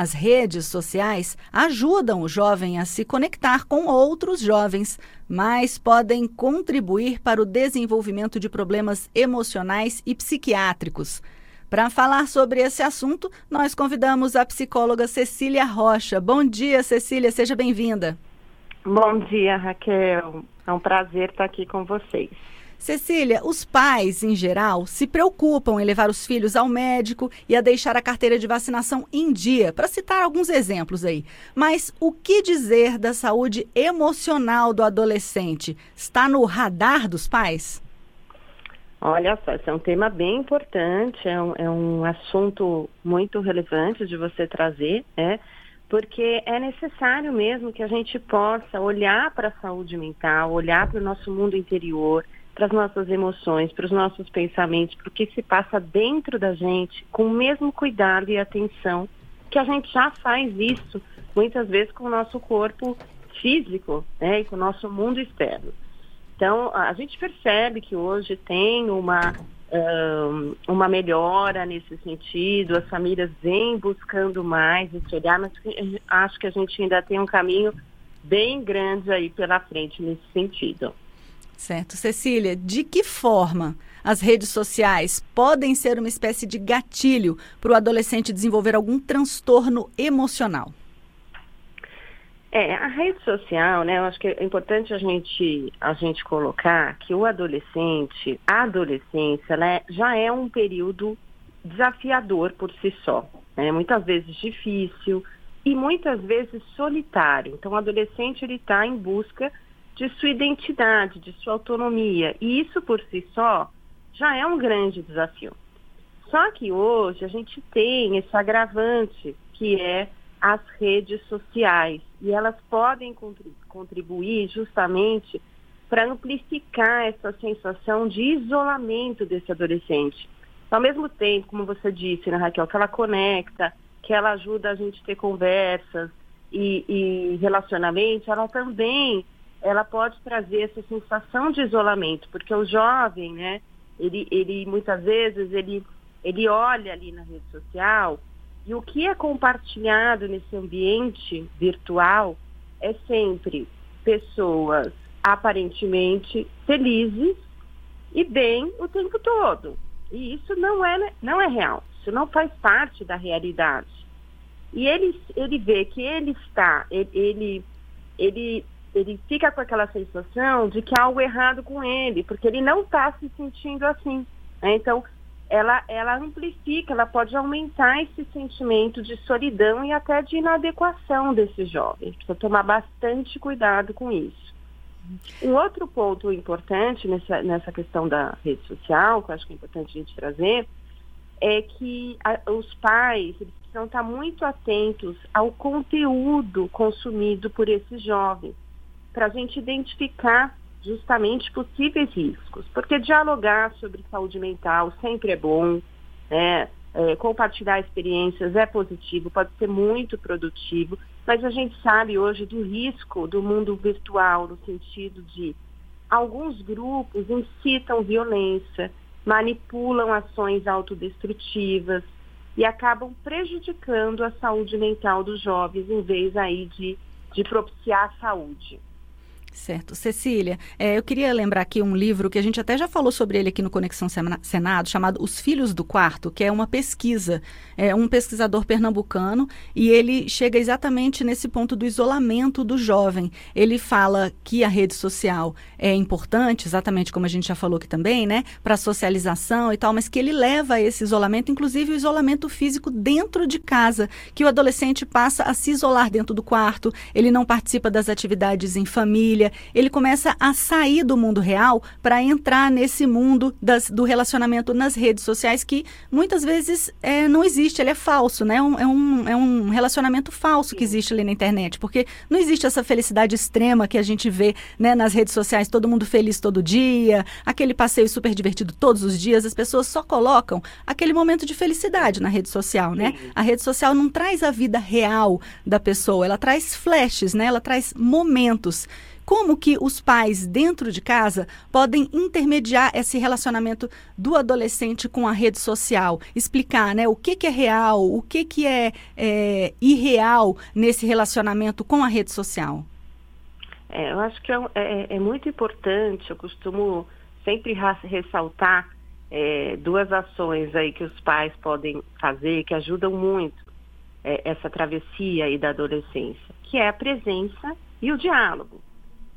As redes sociais ajudam o jovem a se conectar com outros jovens, mas podem contribuir para o desenvolvimento de problemas emocionais e psiquiátricos. Para falar sobre esse assunto, nós convidamos a psicóloga Cecília Rocha. Bom dia, Cecília, seja bem-vinda. Bom dia, Raquel. É um prazer estar aqui com vocês. Cecília, os pais, em geral, se preocupam em levar os filhos ao médico e a deixar a carteira de vacinação em dia, para citar alguns exemplos aí. Mas o que dizer da saúde emocional do adolescente? Está no radar dos pais? Olha só, esse é um tema bem importante, é um, é um assunto muito relevante de você trazer, né? Porque é necessário mesmo que a gente possa olhar para a saúde mental, olhar para o nosso mundo interior, para as nossas emoções, para os nossos pensamentos, para o que se passa dentro da gente, com o mesmo cuidado e atenção que a gente já faz isso muitas vezes com o nosso corpo físico né, e com o nosso mundo externo. Então, a gente percebe que hoje tem uma, um, uma melhora nesse sentido, as famílias vêm buscando mais esse olhar, mas acho que a gente ainda tem um caminho bem grande aí pela frente nesse sentido. Certo. Cecília, de que forma as redes sociais podem ser uma espécie de gatilho para o adolescente desenvolver algum transtorno emocional? É, a rede social, né, eu acho que é importante a gente, a gente colocar que o adolescente, a adolescência, né, já é um período desafiador por si só. Né, muitas vezes difícil e muitas vezes solitário. Então, o adolescente ele está em busca de sua identidade, de sua autonomia. E isso por si só já é um grande desafio. Só que hoje a gente tem esse agravante que é as redes sociais e elas podem contribuir justamente para amplificar essa sensação de isolamento desse adolescente. Ao mesmo tempo, como você disse, né, Raquel, que ela conecta, que ela ajuda a gente a ter conversas e, e ela também ela pode trazer essa sensação de isolamento, porque o jovem, né, ele, ele muitas vezes ele, ele olha ali na rede social e o que é compartilhado nesse ambiente virtual é sempre pessoas aparentemente felizes e bem o tempo todo. E isso não é, não é real, isso não faz parte da realidade. E ele, ele vê que ele está, ele, ele, ele ele fica com aquela sensação de que há algo errado com ele, porque ele não está se sentindo assim. Né? Então, ela, ela amplifica, ela pode aumentar esse sentimento de solidão e até de inadequação desse jovem. Precisa tomar bastante cuidado com isso. Um outro ponto importante nessa, nessa questão da rede social, que eu acho que é importante a gente trazer, é que a, os pais precisam estar muito atentos ao conteúdo consumido por esses jovens para a gente identificar justamente possíveis riscos. Porque dialogar sobre saúde mental sempre é bom, né? É, compartilhar experiências é positivo, pode ser muito produtivo, mas a gente sabe hoje do risco do mundo virtual, no sentido de alguns grupos incitam violência, manipulam ações autodestrutivas e acabam prejudicando a saúde mental dos jovens em vez aí de, de propiciar a saúde. Certo. Cecília, é, eu queria lembrar aqui um livro que a gente até já falou sobre ele aqui no Conexão Senado, chamado Os Filhos do Quarto, que é uma pesquisa, é um pesquisador pernambucano, e ele chega exatamente nesse ponto do isolamento do jovem. Ele fala que a rede social é importante, exatamente como a gente já falou aqui também, né, para socialização e tal, mas que ele leva a esse isolamento, inclusive o isolamento físico dentro de casa, que o adolescente passa a se isolar dentro do quarto, ele não participa das atividades em família, ele começa a sair do mundo real para entrar nesse mundo das, do relacionamento nas redes sociais que muitas vezes é, não existe, ele é falso, né? Um, é, um, é um relacionamento falso que existe ali na internet, porque não existe essa felicidade extrema que a gente vê né, nas redes sociais, todo mundo feliz todo dia, aquele passeio super divertido todos os dias, as pessoas só colocam aquele momento de felicidade na rede social, né? A rede social não traz a vida real da pessoa, ela traz flashes, né? Ela traz momentos como que os pais dentro de casa podem intermediar esse relacionamento do adolescente com a rede social, explicar, né, o que, que é real, o que, que é, é irreal nesse relacionamento com a rede social. É, eu acho que é, é, é, muito importante, eu costumo sempre ressaltar é, duas ações aí que os pais podem fazer que ajudam muito é, essa travessia aí da adolescência, que é a presença e o diálogo.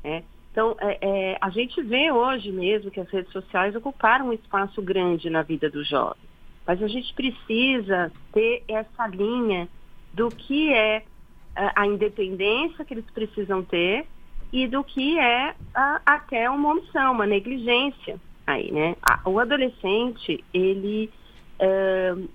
Né? Então, é, é, a gente vê hoje mesmo que as redes sociais ocuparam um espaço grande na vida do jovem, mas a gente precisa ter essa linha do que é a independência que eles precisam ter e do que é a, até uma omissão, uma negligência aí, né? o adolescente, ele, uh,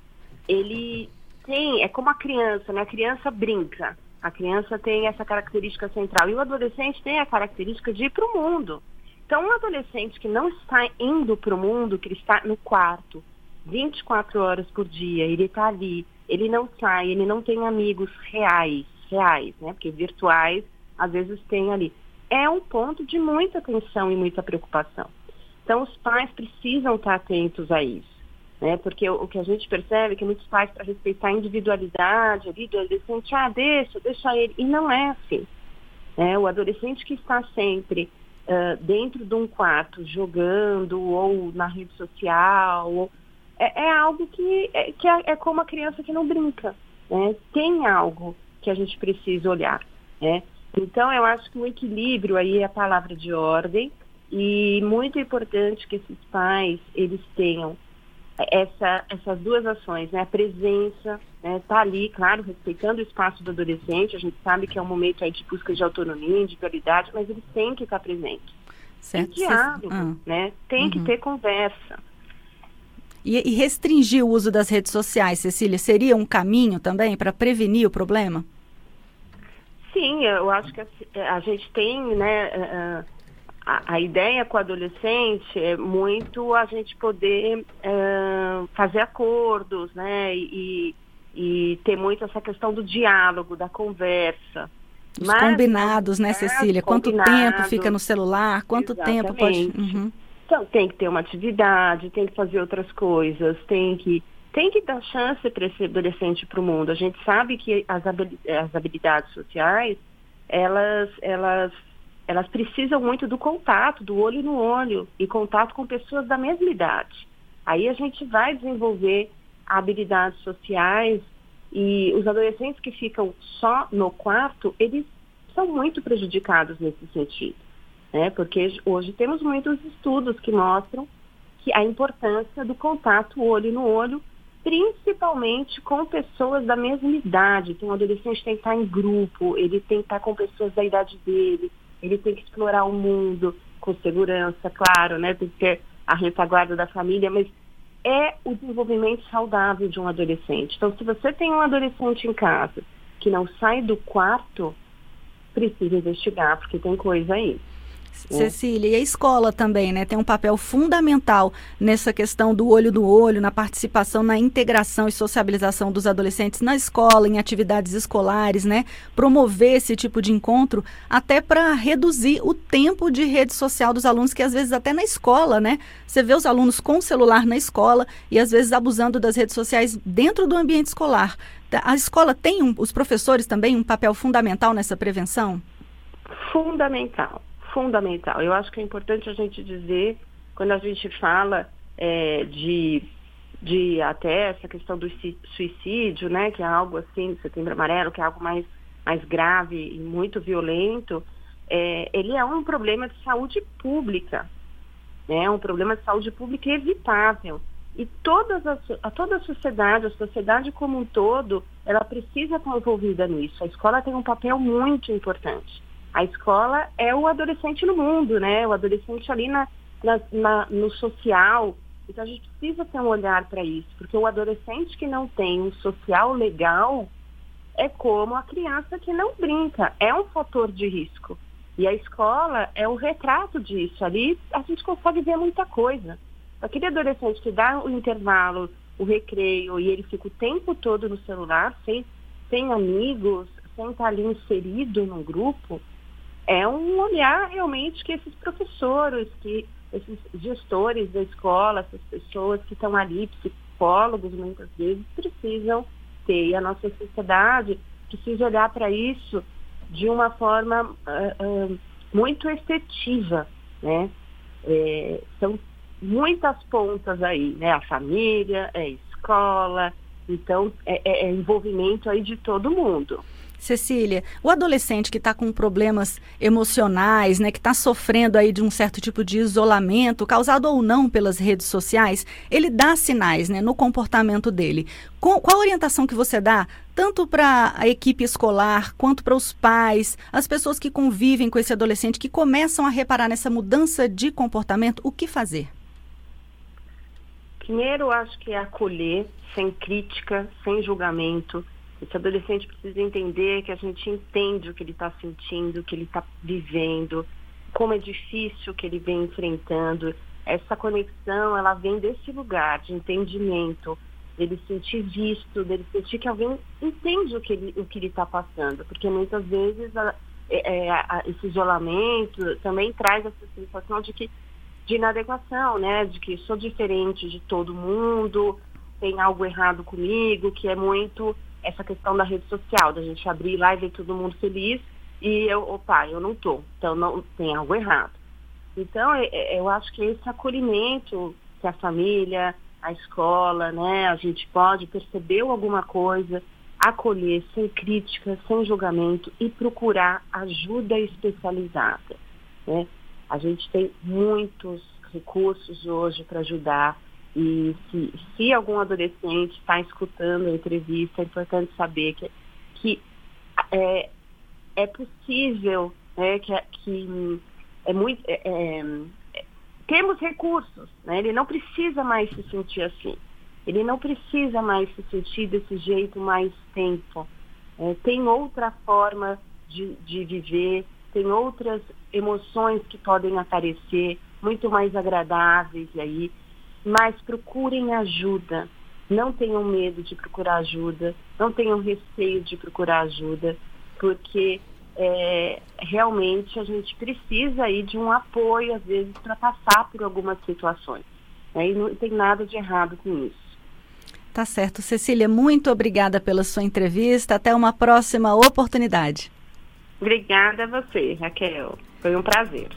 ele tem, é como a criança, né? A criança brinca, a criança tem essa característica central e o adolescente tem a característica de ir para o mundo. Então, um adolescente que não está indo para o mundo, que ele está no quarto 24 horas por dia, ele está ali, ele não sai, ele não tem amigos reais, reais, né? Porque virtuais às vezes tem ali é um ponto de muita atenção e muita preocupação. Então, os pais precisam estar atentos a isso, né? Porque o, o que a gente percebe é que muitos pais, para respeitar a individualidade ali do adolescente, ah, deixa, deixa ele. E não é assim. Né? O adolescente que está sempre uh, dentro de um quarto jogando ou na rede social, ou, é, é, algo que, é, que é, é como a criança que não brinca. Né? Tem algo que a gente precisa olhar. Né? Então, eu acho que o equilíbrio aí é a palavra de ordem e muito importante que esses pais, eles tenham essa, essas duas ações, né? A presença, né? Tá ali, claro, respeitando o espaço do adolescente, a gente sabe que é um momento aí de busca de autonomia, individualidade, mas eles têm que estar presentes. Certo. E diálogo, ah. né? Tem uhum. que ter conversa. E, e restringir o uso das redes sociais, Cecília, seria um caminho também para prevenir o problema? Sim, eu acho que a, a gente tem, né, é, é, a, a, ideia com o adolescente é muito a gente poder é, fazer acordos, né, e, e ter muito essa questão do diálogo, da conversa. Os Mas, combinados, né, Cecília? Quanto tempo fica no celular? Quanto exatamente. tempo pode... Uhum. Então, tem que ter uma atividade, tem que fazer outras coisas, tem que tem que dar chance para esse adolescente para o mundo. A gente sabe que as, habilidades sociais, elas, elas, elas precisam muito do contato, do olho no olho, e contato com pessoas da mesma idade. Aí a gente vai desenvolver habilidades sociais e os adolescentes que ficam só no quarto, eles são muito prejudicados nesse sentido. Né? Porque hoje temos muitos estudos que mostram que a importância do contato olho no olho principalmente com pessoas da mesma idade. Então, o adolescente tem que estar em grupo, ele tem que estar com pessoas da idade dele, ele tem que explorar o mundo com segurança, claro, né? Tem que ter a retaguarda da família, mas é o desenvolvimento saudável de um adolescente. Então, se você tem um adolescente em casa que não sai do quarto, precisa investigar, porque tem coisa aí. Cecília, e a escola também, né? Tem um papel fundamental nessa questão do olho no olho, na participação, na integração e sociabilização dos adolescentes na escola, em atividades escolares, né? Promover esse tipo de encontro, até para reduzir o tempo de rede social dos alunos, que às vezes até na escola, né? Você vê os alunos com o celular na escola e às vezes abusando das redes sociais dentro do ambiente escolar. A escola tem, um, os professores também, um papel fundamental nessa prevenção? Fundamental fundamental. Eu acho que é importante a gente dizer, quando a gente fala é, de, de até essa questão do suicídio, né, que é algo assim, do setembro amarelo, que é algo mais, mais grave e muito violento, é, ele é um problema de saúde pública, né, um problema de saúde pública evitável. E todas as, a toda a sociedade, a sociedade como um todo, ela precisa estar envolvida nisso. A escola tem um papel muito importante. A escola é o adolescente no mundo, né? O adolescente ali na, na, na no social. Então a gente precisa ter um olhar para isso, porque o adolescente que não tem um social legal é como a criança que não brinca, é um fator de risco. E a escola é o retrato disso. Ali a gente consegue ver muita coisa. Aquele adolescente que dá o intervalo, o recreio, e ele fica o tempo todo no celular, sem, sem amigos, sem estar ali inserido no grupo, é um olhar realmente que esses professores, que esses gestores da escola, essas pessoas que estão ali, psicólogos muitas vezes, precisam ter. E a nossa sociedade precisa olhar para isso de uma forma uh, uh, muito efetiva, né? É, são muitas pontas aí, né? A família, é a escola, então é, é, é envolvimento aí de todo mundo. Cecília, o adolescente que está com problemas emocionais, né, que está sofrendo aí de um certo tipo de isolamento, causado ou não pelas redes sociais, ele dá sinais né, no comportamento dele. Com, qual a orientação que você dá, tanto para a equipe escolar, quanto para os pais, as pessoas que convivem com esse adolescente, que começam a reparar nessa mudança de comportamento, o que fazer? Primeiro, acho que é acolher, sem crítica, sem julgamento, esse adolescente precisa entender que a gente entende o que ele está sentindo, o que ele está vivendo, como é difícil que ele vem enfrentando. Essa conexão, ela vem desse lugar de entendimento, dele sentir visto, dele sentir que alguém entende o que ele o que ele está passando, porque muitas vezes a, é, é, a, esse isolamento também traz essa sensação de que de inadequação, né, de que sou diferente de todo mundo, tem algo errado comigo, que é muito essa questão da rede social, da gente abrir lá e ver todo mundo feliz e eu, opa, eu não tô, então não tem algo errado. Então, é, é, eu acho que esse acolhimento que a família, a escola, né, a gente pode perceber alguma coisa, acolher sem crítica, sem julgamento e procurar ajuda especializada. Né? A gente tem muitos recursos hoje para ajudar e se, se algum adolescente está escutando a entrevista, é importante saber que, que é, é possível, né, que, que é muito. É, é, temos recursos, né? ele não precisa mais se sentir assim. Ele não precisa mais se sentir desse jeito mais tempo. É, tem outra forma de, de viver, tem outras emoções que podem aparecer, muito mais agradáveis aí mas procurem ajuda. Não tenham medo de procurar ajuda, não tenham receio de procurar ajuda, porque é, realmente a gente precisa aí de um apoio, às vezes, para passar por algumas situações. Né? E não tem nada de errado com isso. Tá certo. Cecília, muito obrigada pela sua entrevista. Até uma próxima oportunidade. Obrigada a você, Raquel. Foi um prazer.